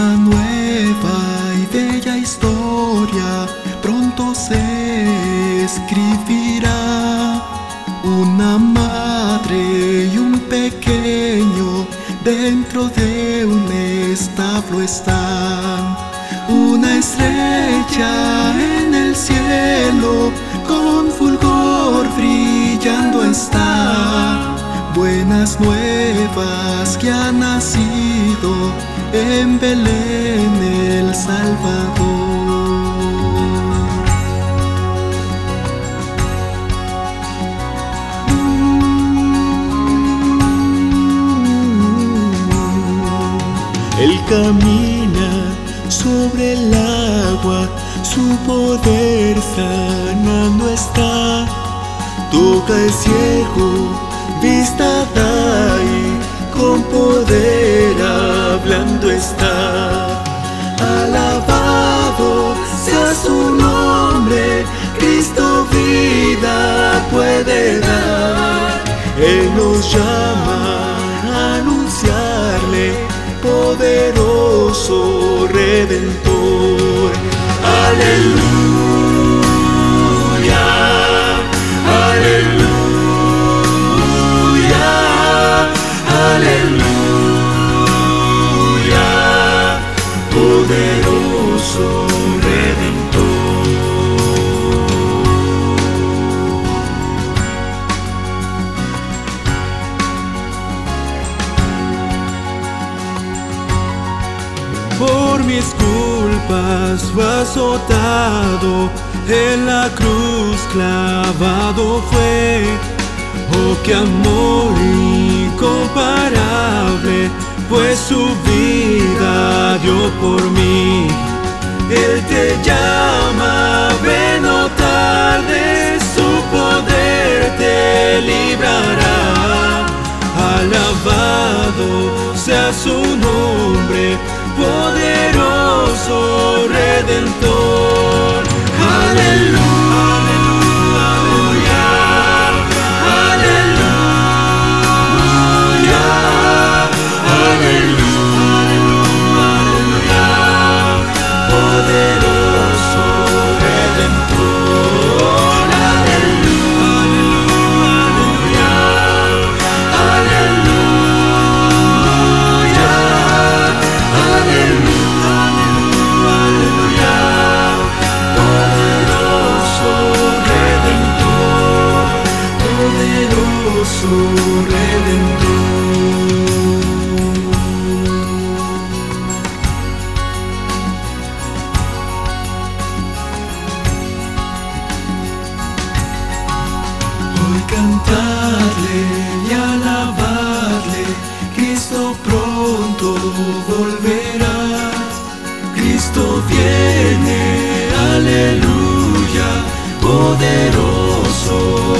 Una nueva y bella historia pronto se escribirá. Una madre y un pequeño dentro de un establo están. Una estrella en el cielo con fulgor brillando está. Buenas nuevas que ha nacido en Belén el Salvador. Él camina sobre el agua, su poder sanando está. Toca el ciego, hablando está. Alabado sea su nombre, Cristo vida puede dar. Él nos llama a anunciarle poderoso redentor. Aleluya, mis culpas fue azotado, en la cruz clavado fue. Oh, qué amor incomparable, pues su vida dio por mí. Él te llama, ven o tarde, su poder te librará. Alabado sea su nombre, poderoso redentor. cantarle y alabarle, Cristo pronto volverá. Cristo viene, aleluya, poderoso.